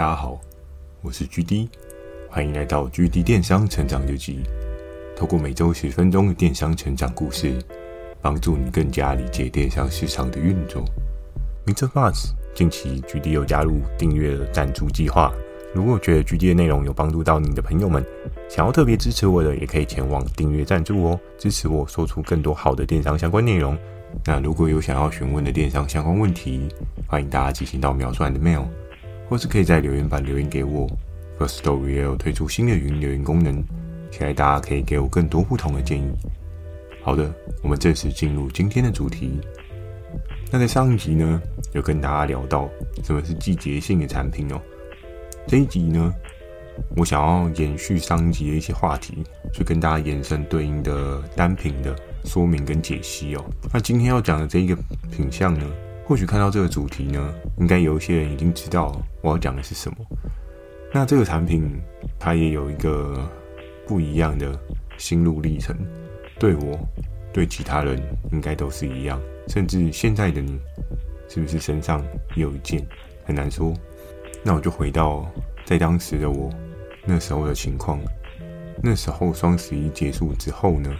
大家好，我是 GD，欢迎来到 GD 电商成长日记。透过每周十分钟的电商成长故事，帮助你更加理解电商市场的运作。Mr. Buzz，近期 GD 又加入订阅了赞助计划。如果觉得 GD 的内容有帮助到你的朋友们，想要特别支持我的，也可以前往订阅赞助哦，支持我说出更多好的电商相关内容。那如果有想要询问的电商相关问题，欢迎大家寄信到描述栏的 mail。或是可以在留言板留言给我。Firstory 也有推出新的语音留言功能，期待大家可以给我更多不同的建议。好的，我们正式进入今天的主题。那在上一集呢，有跟大家聊到什么是季节性的产品哦。这一集呢，我想要延续上一集的一些话题，去跟大家延伸对应的单品的说明跟解析哦。那今天要讲的这一个品项呢，或许看到这个主题呢，应该有一些人已经知道我要讲的是什么。那这个产品它也有一个不一样的心路历程，对我、对其他人应该都是一样，甚至现在的你是不是身上也有一件，很难说。那我就回到在当时的我那时候的情况，那时候双十一结束之后呢，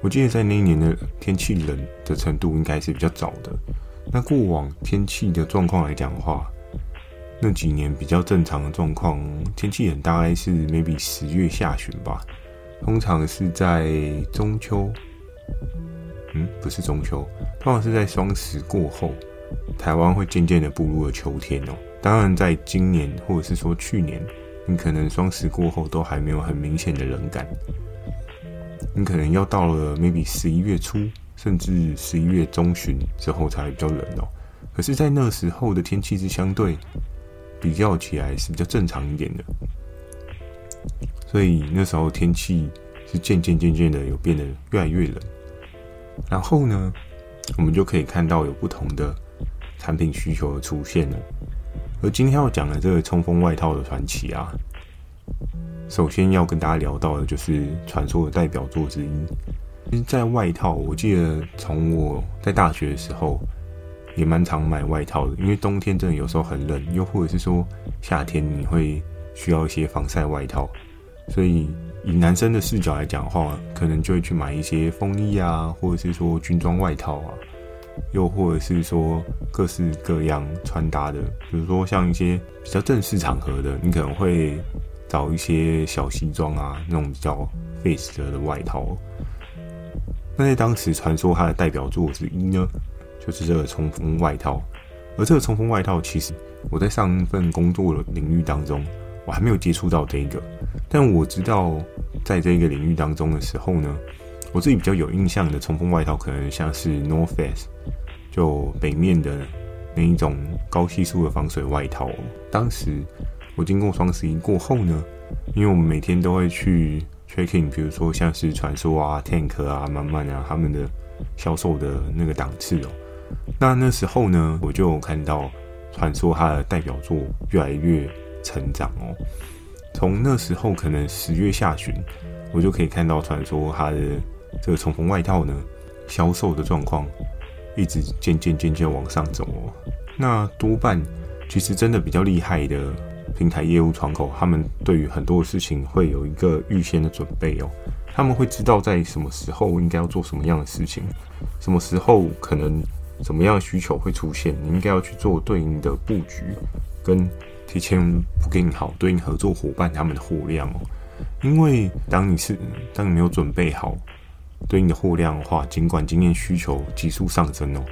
我记得在那一年的天气冷的程度应该是比较早的。那过往天气的状况来讲的话，那几年比较正常的状况，天气很大概是 maybe 十月下旬吧。通常是在中秋，嗯，不是中秋，通常是在双十过后，台湾会渐渐的步入了秋天哦。当然，在今年或者是说去年，你可能双十过后都还没有很明显的冷感，你可能要到了 maybe 十一月初。甚至十一月中旬之后才比较冷哦。可是，在那时候的天气是相对比较起来是比较正常一点的，所以那时候天气是渐渐渐渐的有变得越来越冷。然后呢，我们就可以看到有不同的产品需求的出现了。而今天要讲的这个冲锋外套的传奇啊，首先要跟大家聊到的就是传说的代表作之一。其实，在外套，我记得从我在大学的时候，也蛮常买外套的。因为冬天真的有时候很冷，又或者是说夏天你会需要一些防晒外套，所以以男生的视角来讲的话，可能就会去买一些风衣啊，或者是说军装外套啊，又或者是说各式各样穿搭的，比如说像一些比较正式场合的，你可能会找一些小西装啊，那种比较 face 的外套。那在当时传说它的代表作之一呢，就是这个冲锋外套。而这个冲锋外套，其实我在上一份工作的领域当中，我还没有接触到这个。但我知道，在这个领域当中的时候呢，我自己比较有印象的冲锋外套，可能像是 North Face，就北面的那一种高系数的防水外套。当时我经过双十一过后呢，因为我们每天都会去。tracking，比如说像是传说啊、Tank 啊、满满啊，他们的销售的那个档次哦。那那时候呢，我就看到传说它的代表作越来越成长哦。从那时候可能十月下旬，我就可以看到传说它的这个冲锋外套呢，销售的状况一直渐渐渐渐往上走哦。那多半其实真的比较厉害的。平台业务窗口，他们对于很多事情会有一个预先的准备哦。他们会知道在什么时候应该要做什么样的事情，什么时候可能什么样的需求会出现，你应该要去做对应的布局，跟提前不给你好对应合作伙伴他们的货量哦。因为当你是当你没有准备好对应的货量的话，尽管今天需求急速上升哦，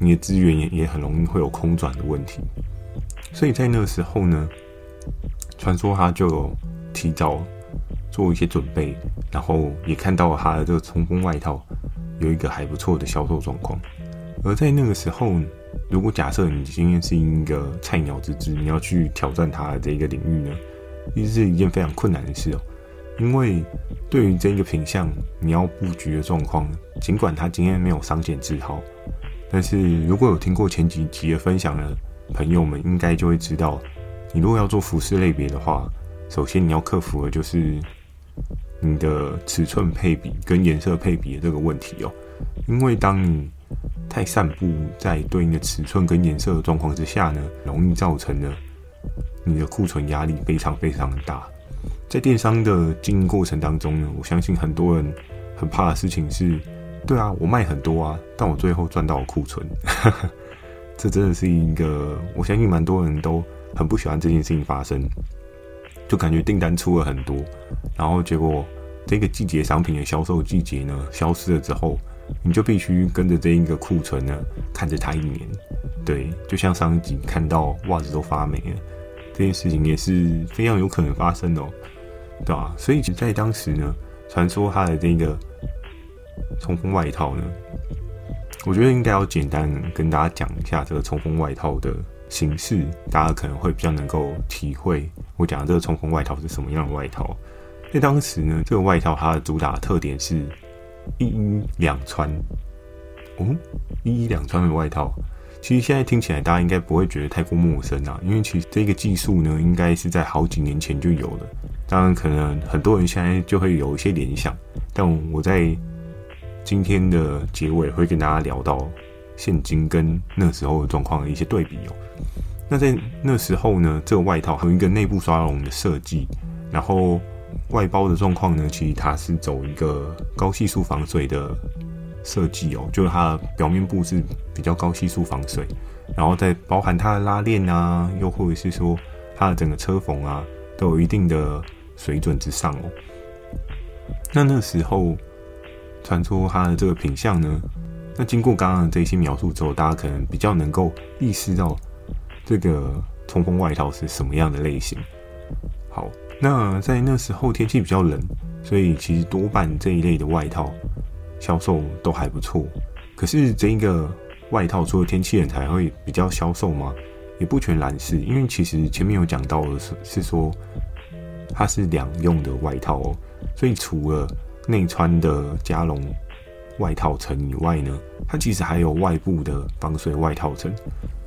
你的资源也也很容易会有空转的问题。所以在那个时候呢，传说他就提早做一些准备，然后也看到他的这个冲锋外套有一个还不错的销售状况。而在那个时候，如果假设你今天是一个菜鸟之姿，你要去挑战他的这一个领域呢，其实是一件非常困难的事哦。因为对于这一个品相，你要布局的状况，尽管他今天没有商检字号，但是如果有听过前几集的分享的。朋友们应该就会知道，你如果要做服饰类别的话，首先你要克服的就是你的尺寸配比跟颜色配比的这个问题哦。因为当你太散布在对应的尺寸跟颜色的状况之下呢，容易造成了你的库存压力非常非常的大。在电商的经营过程当中呢，我相信很多人很怕的事情是，对啊，我卖很多啊，但我最后赚到了库存，这真的是一个我相信蛮多人都很不喜欢这件事情发生，就感觉订单出了很多，然后结果这个季节商品的销售季节呢消失了之后，你就必须跟着这一个库存呢看着它一年，对，就像上一集看到袜子都发霉了，这件事情也是非常有可能发生的哦。对啊，所以在当时呢，传说它的这个冲锋外套呢，我觉得应该要简单跟大家讲一下这个冲锋外套的形式，大家可能会比较能够体会我讲的这个冲锋外套是什么样的外套。在当时呢，这个外套它的主打特点是一衣两穿，哦，一衣两穿的外套。其实现在听起来，大家应该不会觉得太过陌生啊，因为其实这个技术呢，应该是在好几年前就有了。当然，可能很多人现在就会有一些联想，但我在今天的结尾会跟大家聊到现今跟那时候的状况的一些对比哦。那在那时候呢，这个外套有一个内部刷绒的设计，然后外包的状况呢，其实它是走一个高系数防水的。设计哦，就是它的表面部是比较高系数防水，然后再包含它的拉链啊，又或者是说它的整个车缝啊，都有一定的水准之上哦。那那时候传出它的这个品相呢，那经过刚刚的这些描述之后，大家可能比较能够意识到这个冲锋外套是什么样的类型。好，那在那时候天气比较冷，所以其实多半这一类的外套。销售都还不错，可是这一个外套除了天气冷才会比较销售吗？也不全然是，因为其实前面有讲到的是是说它是两用的外套哦，所以除了内穿的加绒外套层以外呢，它其实还有外部的防水外套层。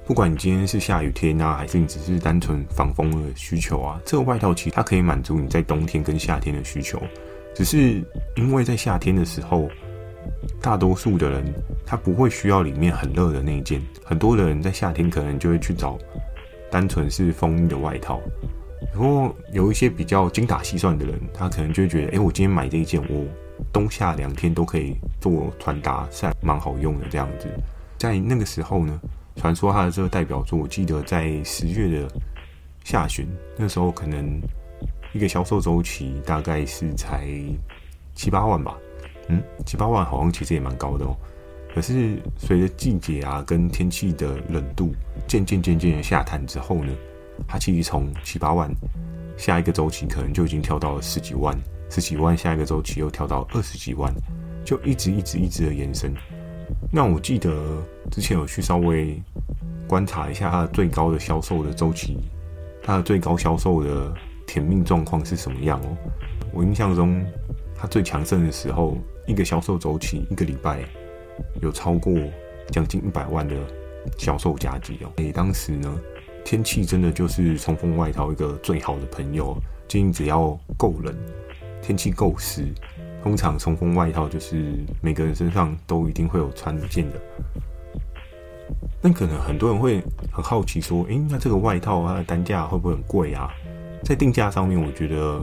不管你今天是下雨天啊，还是你只是单纯防风的需求啊，这个外套其实它可以满足你在冬天跟夏天的需求，只是因为在夏天的时候。大多数的人他不会需要里面很热的那一件，很多的人在夏天可能就会去找单纯是风衣的外套。然后有一些比较精打细算的人，他可能就觉得，哎，我今天买这一件，我冬夏两天都可以做传达，是蛮好用的这样子。在那个时候呢，传说他的这个代表作，我记得在十月的下旬，那时候可能一个销售周期大概是才七八万吧。嗯，七八万好像其实也蛮高的哦。可是随着季节啊跟天气的冷度渐渐渐渐的下探之后呢，它其实从七八万下一个周期可能就已经跳到了十几万，十几万下一个周期又跳到二十几万，就一直一直一直的延伸。那我记得之前有去稍微观察一下它最高的销售的周期，它的最高销售的甜蜜状况是什么样哦？我印象中它最强盛的时候。一个销售周期，一个礼拜有超过将近一百万的销售价值哦。诶，当时呢，天气真的就是冲锋外套一个最好的朋友。今天只要够冷，天气够湿，通常冲锋外套就是每个人身上都一定会有穿一件的。那可能很多人会很好奇说，诶，那这个外套它的单价会不会很贵啊？在定价上面，我觉得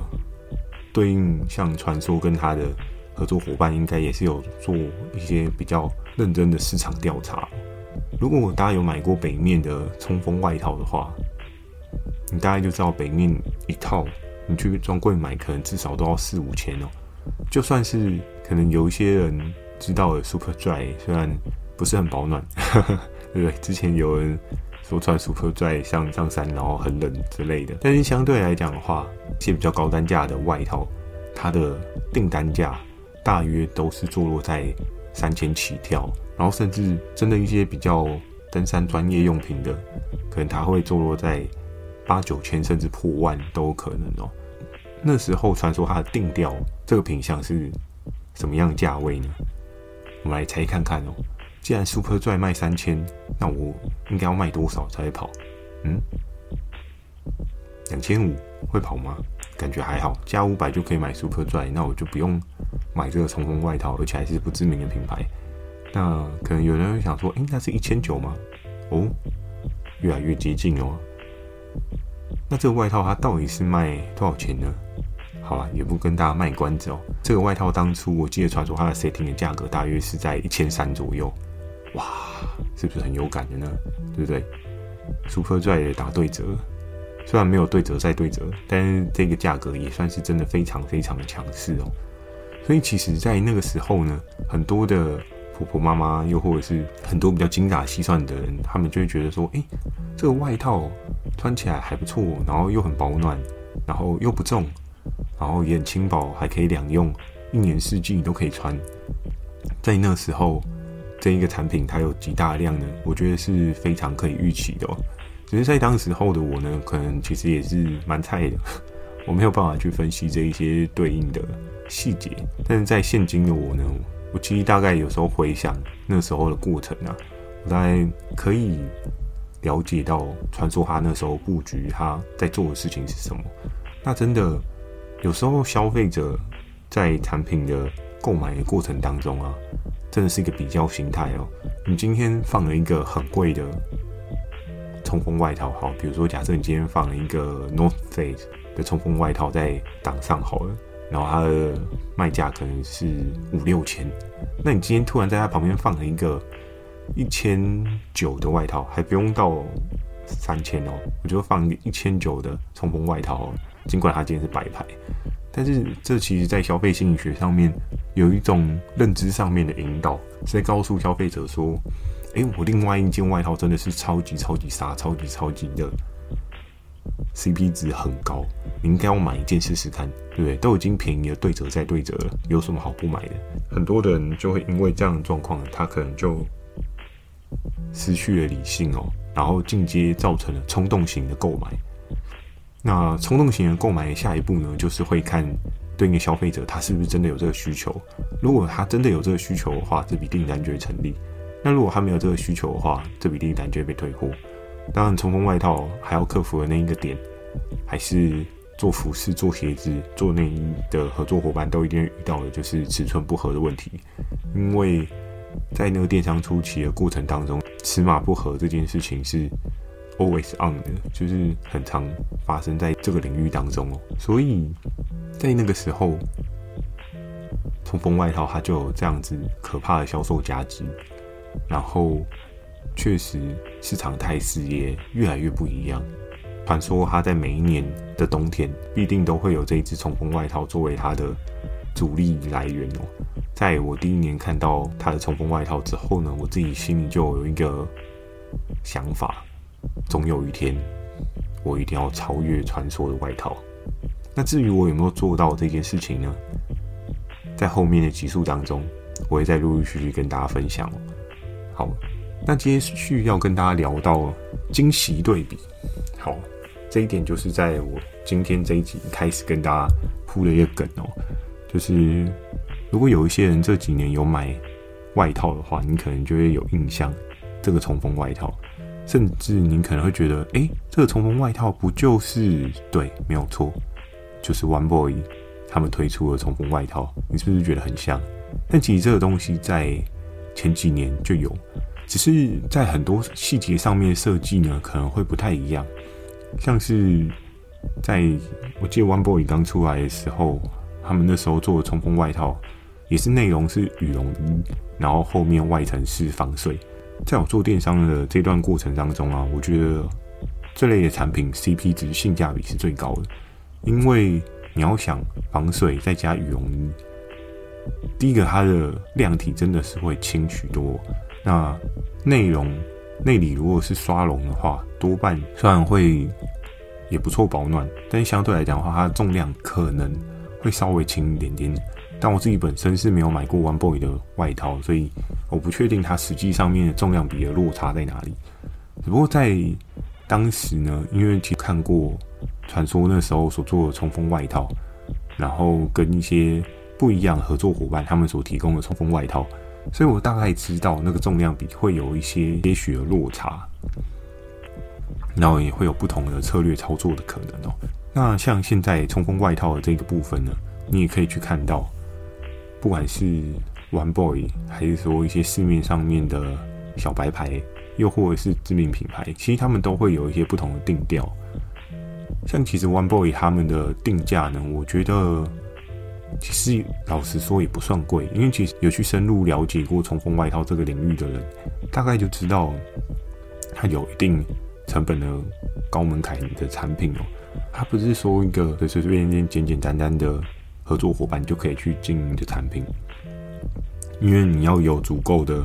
对应像传说跟它的。合作伙伴应该也是有做一些比较认真的市场调查。如果大家有买过北面的冲锋外套的话，你大概就知道北面一套，你去专柜买可能至少都要四五千哦。就算是可能有一些人知道的 Superdry，虽然不是很保暖，呵 呵对不对？之前有人说穿 Superdry 上上山然后很冷之类的，但是相对来讲的话，一些比较高单价的外套，它的订单价。大约都是坐落在三千起跳，然后甚至真的一些比较登山专业用品的，可能它会坐落在八九千甚至破万都有可能哦。那时候传说它的定调这个品相是什么样价位呢？我们来猜看看哦。既然 Superdry 卖三千，那我应该要卖多少才会跑？嗯，两千五会跑吗？感觉还好，加五百就可以买 Superdry，那我就不用。买这个冲锋外套，而且还是不知名的品牌，那可能有人会想说，诶，那是一千九吗？哦，越来越接近哦。那这个外套它到底是卖多少钱呢？好吧，也不跟大家卖关子哦。这个外套当初我记得传说它的 setting 的价格大约是在一千三左右，哇，是不是很有感的呢？对不对？Superdry 的打对折，虽然没有对折再对折，但是这个价格也算是真的非常非常的强势哦。所以其实，在那个时候呢，很多的。婆婆妈妈，又或者是很多比较精打细算的人，他们就会觉得说：“诶，这个外套穿起来还不错，然后又很保暖，然后又不重，然后也很轻薄，还可以两用，一年四季都可以穿。”在那时候，这一个产品它有极大量呢，我觉得是非常可以预期的。只是在当时候的我呢，可能其实也是蛮菜的，我没有办法去分析这一些对应的细节。但是在现今的我呢，我其实大概有时候回想那时候的过程啊，我大概可以了解到传说他那时候布局他在做的事情是什么。那真的有时候消费者在产品的购买的过程当中啊，真的是一个比较心态哦。你今天放了一个很贵的冲锋外套，好，比如说假设你今天放了一个 North Face 的冲锋外套在档上好了。然后它的卖价可能是五六千，那你今天突然在它旁边放了一个一千九的外套，还不用到三千哦，我就放一个一千九的冲锋外套，尽管它今天是白牌，但是这其实在消费心理学上面有一种认知上面的引导，是在告诉消费者说，诶，我另外一件外套真的是超级超级杀，超级超级的。CP 值很高，你应该要买一件试试看，对不对？都已经便宜了，对折再对折了，有什么好不买的？很多人就会因为这样的状况，他可能就失去了理性哦，然后进阶造成了冲动型的购买。那冲动型的购买下一步呢，就是会看对应的消费者他是不是真的有这个需求。如果他真的有这个需求的话，这笔订单就会成立。那如果他没有这个需求的话，这笔订单就会被退货。当然，冲锋外套还要克服的那一个点，还是做服饰、做鞋子、做内衣的合作伙伴都一定遇到的，就是尺寸不合的问题。因为在那个电商初期的过程当中，尺码不合这件事情是 always on 的，就是很常发生在这个领域当中哦。所以在那个时候，冲锋外套它就有这样子可怕的销售价值，然后。确实，市场态势也越来越不一样。传说他在每一年的冬天必定都会有这一支冲锋外套作为他的主力来源哦。在我第一年看到他的冲锋外套之后呢，我自己心里就有一个想法：总有一天我一定要超越传说的外套。那至于我有没有做到这件事情呢？在后面的集数当中，我会再陆陆续续跟大家分享。好。那接续要跟大家聊到惊喜对比，好，这一点就是在我今天这一集开始跟大家铺了一个梗哦，就是如果有一些人这几年有买外套的话，你可能就会有印象这个冲锋外套，甚至你可能会觉得，诶，这个冲锋外套不就是对，没有错，就是 One Boy 他们推出的冲锋外套，你是不是觉得很像？但其实这个东西在前几年就有。只是在很多细节上面设计呢，可能会不太一样。像是在我记得 One Boy 刚出来的时候，他们那时候做的冲锋外套，也是内容是羽绒衣，然后后面外层是防水。在我做电商的这段过程当中啊，我觉得这类的产品 CP 值性价比是最高的，因为你要想防水再加羽绒衣，第一个它的量体真的是会轻许多。那内容内里如果是刷绒的话，多半虽然会也不错保暖，但相对来讲的话，它的重量可能会稍微轻一点点。但我自己本身是没有买过 One Boy 的外套，所以我不确定它实际上面的重量比的落差在哪里。只不过在当时呢，因为其实看过传说那时候所做的冲锋外套，然后跟一些不一样合作伙伴他们所提供的冲锋外套。所以我大概知道那个重量比会有一些些许的落差，然后也会有不同的策略操作的可能哦。那像现在冲锋外套的这个部分呢，你也可以去看到，不管是 One Boy 还是说一些市面上面的小白牌，又或者是知名品牌，其实他们都会有一些不同的定调。像其实 One Boy 他们的定价呢，我觉得其实老实说也不算贵，因为其实有去深入了解过冲锋外套这个领域的人，大概就知道它有一定成本的高门槛的产品哦。它不是说一个随随便便简简单单的合作伙伴就可以去经营的产品，因为你要有足够的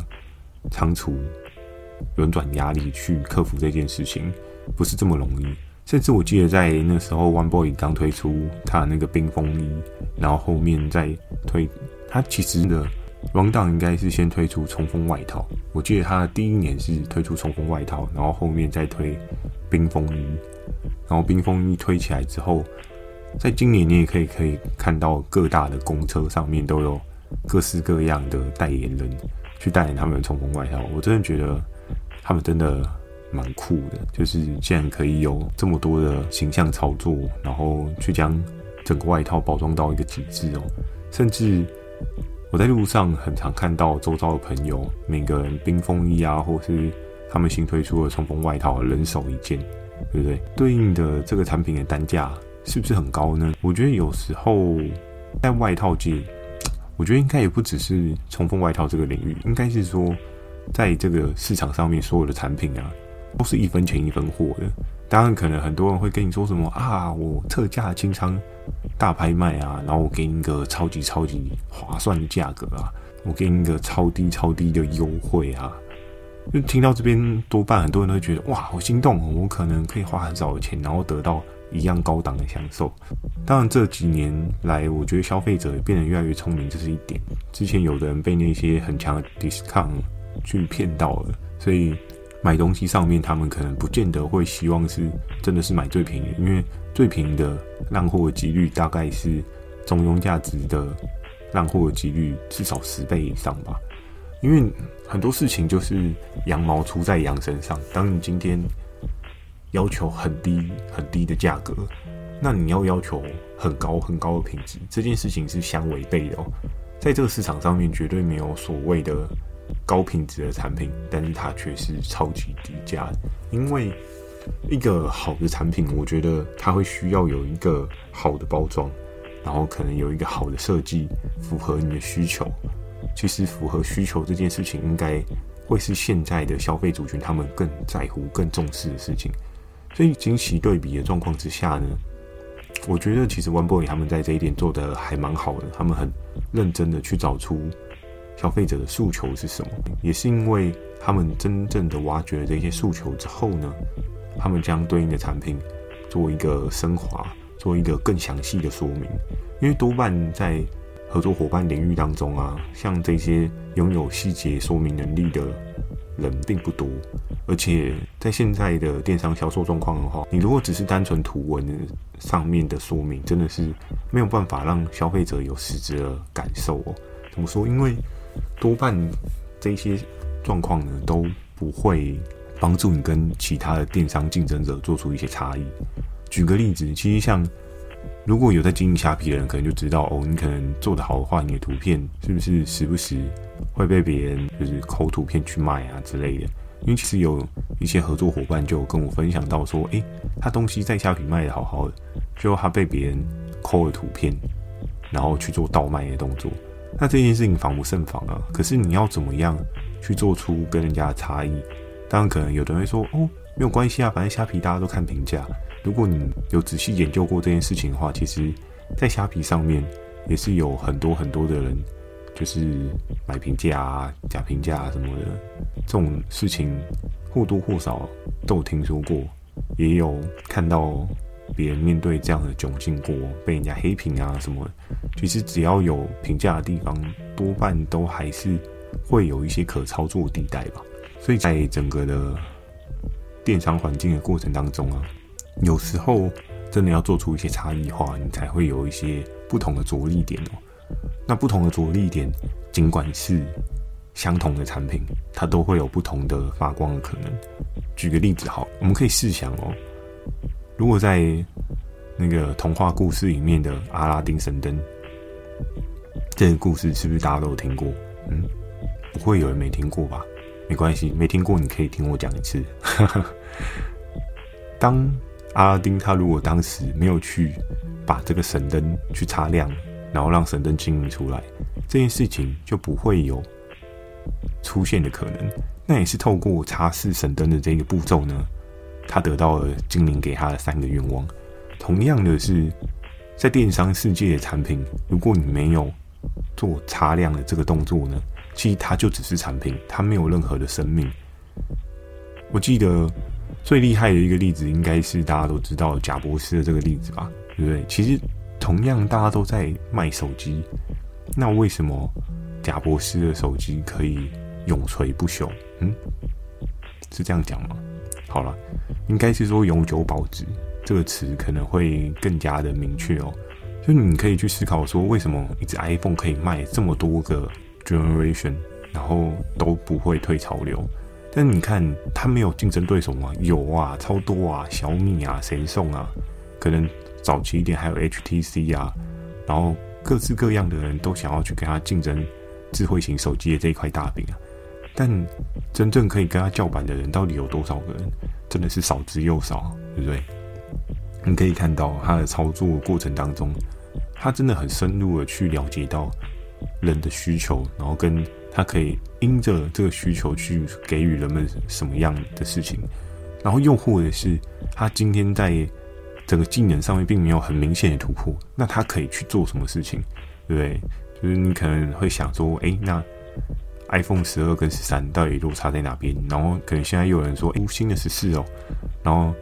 仓储轮转压力去克服这件事情，不是这么容易。甚至我记得在那时候，One Boy 刚推出他的那个冰风衣，然后后面再推，他其实的 rundown 应该是先推出冲锋外套。我记得他的第一年是推出冲锋外套，然后后面再推冰风衣，然后冰风衣推起来之后，在今年你也可以可以看到各大的公车上面都有各式各样的代言人去代言他们的冲锋外套。我真的觉得他们真的。蛮酷的，就是竟然可以有这么多的形象操作，然后去将整个外套包装到一个极致哦。甚至我在路上很常看到周遭的朋友，每个人冰风衣啊，或是他们新推出的冲锋外套，人手一件，对不对？对应的这个产品的单价是不是很高呢？我觉得有时候在外套界，我觉得应该也不只是冲锋外套这个领域，应该是说在这个市场上面所有的产品啊。都是一分钱一分货的，当然可能很多人会跟你说什么啊，我特价清仓大拍卖啊，然后我给你一个超级超级划算的价格啊，我给你一个超低超低的优惠啊，就听到这边多半很多人都会觉得哇，好心动，我可能可以花很少的钱，然后得到一样高档的享受。当然这几年来，我觉得消费者也变得越来越聪明，这是一点。之前有的人被那些很强的 discount 去骗到了，所以。买东西上面，他们可能不见得会希望是真的是买最便宜，因为最便宜的烂货的几率大概是中庸价值的烂货的几率至少十倍以上吧。因为很多事情就是羊毛出在羊身上。当你今天要求很低很低的价格，那你要要求很高很高的品质，这件事情是相违背的哦。在这个市场上面，绝对没有所谓的。高品质的产品，但是它却是超级低价。因为一个好的产品，我觉得它会需要有一个好的包装，然后可能有一个好的设计，符合你的需求。其实符合需求这件事情，应该会是现在的消费族群他们更在乎、更重视的事情。所以惊喜对比的状况之下呢，我觉得其实 One Boy 他们在这一点做得还蛮好的，他们很认真的去找出。消费者的诉求是什么？也是因为他们真正的挖掘了这些诉求之后呢，他们将对应的产品做一个升华，做一个更详细的说明。因为多半在合作伙伴领域当中啊，像这些拥有细节说明能力的人并不多，而且在现在的电商销售状况的话，你如果只是单纯图文上面的说明，真的是没有办法让消费者有实质的感受哦。怎么说？因为多半这些状况呢，都不会帮助你跟其他的电商竞争者做出一些差异。举个例子，其实像如果有在经营虾皮的人，可能就知道哦，你可能做得好的话，你的图片是不是时不时会被别人就是抠图片去卖啊之类的？因为其实有一些合作伙伴就跟我分享到说，诶，他东西在虾皮卖得好好的，最后他被别人抠了图片，然后去做倒卖的动作。那这件事情防不胜防啊！可是你要怎么样去做出跟人家的差异？当然，可能有的人会说：“哦，没有关系啊，反正虾皮大家都看评价。”如果你有仔细研究过这件事情的话，其实，在虾皮上面也是有很多很多的人，就是买评价啊、假评价啊什么的，这种事情或多或少都有听说过，也有看到。别人面对这样的窘境过，被人家黑评啊什么，其实只要有评价的地方，多半都还是会有一些可操作地带吧。所以在整个的电商环境的过程当中啊，有时候真的要做出一些差异化，你才会有一些不同的着力点哦。那不同的着力点，尽管是相同的产品，它都会有不同的发光的可能。举个例子好，我们可以试想哦。如果在那个童话故事里面的阿拉丁神灯，这个故事是不是大家都有听过？嗯，不会有人没听过吧？没关系，没听过你可以听我讲一次。当阿拉丁他如果当时没有去把这个神灯去擦亮，然后让神灯精灵出来，这件事情就不会有出现的可能。那也是透过擦拭神灯的这个步骤呢，他得到了精灵给他的三个愿望。同样的是，在电商世界的产品，如果你没有做擦亮的这个动作呢，其实它就只是产品，它没有任何的生命。我记得最厉害的一个例子，应该是大家都知道贾博士的这个例子吧？对不对？其实同样大家都在卖手机，那为什么贾博士的手机可以永垂不朽？嗯，是这样讲吗？好了，应该是说永久保值这个词可能会更加的明确哦。就你可以去思考说，为什么一只 iPhone 可以卖这么多个 generation，然后都不会退潮流？但你看它没有竞争对手吗？有啊，超多啊，小米啊，谁送啊？可能早期一点还有 HTC 啊，然后各式各样的人都想要去跟它竞争智慧型手机的这一块大饼啊。但真正可以跟他叫板的人到底有多少个人？真的是少之又少，对不对？你可以看到他的操作过程当中，他真的很深入的去了解到人的需求，然后跟他可以因着这个需求去给予人们什么样的事情，然后又或者是他今天在整个技能上面并没有很明显的突破，那他可以去做什么事情，对不对？就是你可能会想说，哎，那。iPhone 十二跟十三到底落差在哪边？然后可能现在又有人说，哎，新的十四哦，然后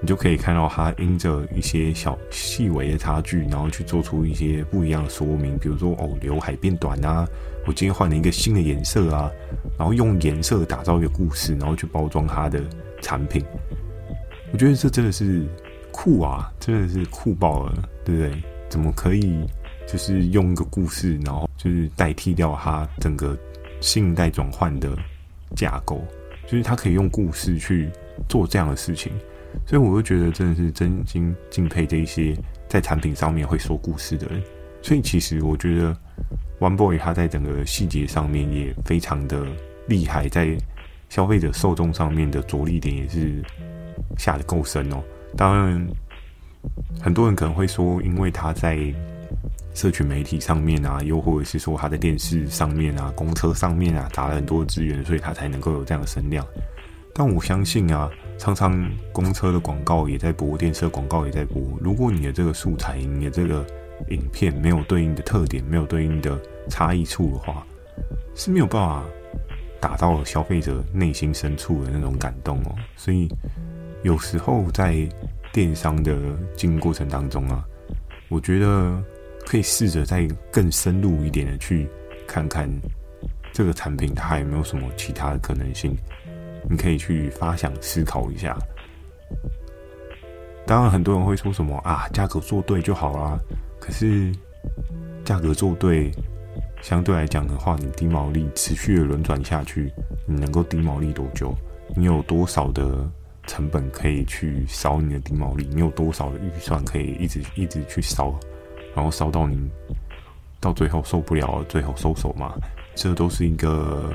你就可以看到它因着一些小细微的差距，然后去做出一些不一样的说明，比如说哦，刘海变短啊，我今天换了一个新的颜色啊，然后用颜色打造一个故事，然后去包装它的产品。我觉得这真的是酷啊，真的是酷爆了，对不对？怎么可以就是用一个故事，然后就是代替掉它整个。新一代转换的架构，就是他可以用故事去做这样的事情，所以我就觉得真的是真心敬佩这一些在产品上面会说故事的人。所以其实我觉得 One Boy 他在整个细节上面也非常的厉害，在消费者受众上面的着力点也是下得够深哦。当然，很多人可能会说，因为他在社群媒体上面啊，又或者是说他在电视上面啊、公车上面啊打了很多资源，所以他才能够有这样的声量。但我相信啊，常常公车的广告也在播，电视广告也在播。如果你的这个素材、你的这个影片没有对应的特点、没有对应的差异处的话，是没有办法打到消费者内心深处的那种感动哦。所以有时候在电商的经营过程当中啊，我觉得。可以试着再更深入一点的去看看这个产品，它有没有什么其他的可能性？你可以去发想思考一下。当然，很多人会说什么啊，价格做对就好啦。可是价格做对，相对来讲的话，你低毛利持续的轮转下去，你能够低毛利多久？你有多少的成本可以去烧你的低毛利？你有多少的预算可以一直一直去烧？然后烧到你到最后受不了，最后收手嘛？这都是一个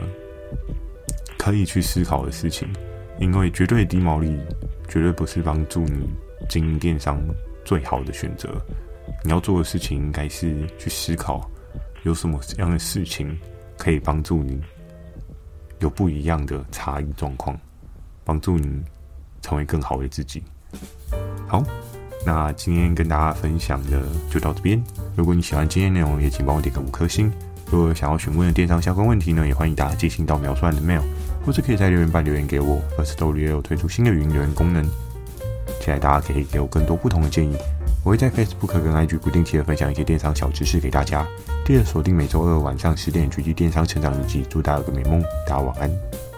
可以去思考的事情，因为绝对低毛利绝对不是帮助你经营电商最好的选择。你要做的事情应该是去思考有什么样的事情可以帮助你有不一样的差异状况，帮助你成为更好的自己。好。那今天跟大家分享的就到这边。如果你喜欢今天内容，也请帮我点个五颗星。如果有想要询问的电商相关问题呢，也欢迎大家寄信到描述栏的 mail，或是可以在留言板留言给我。Firstory 也有推出新的语音留言功能，期待大家可以给我更多不同的建议。我会在 Facebook 跟 IG 不定期的分享一些电商小知识给大家。记得锁定每周二晚上十点《狙击电商成长日记》，祝大家有个美梦，大家晚安。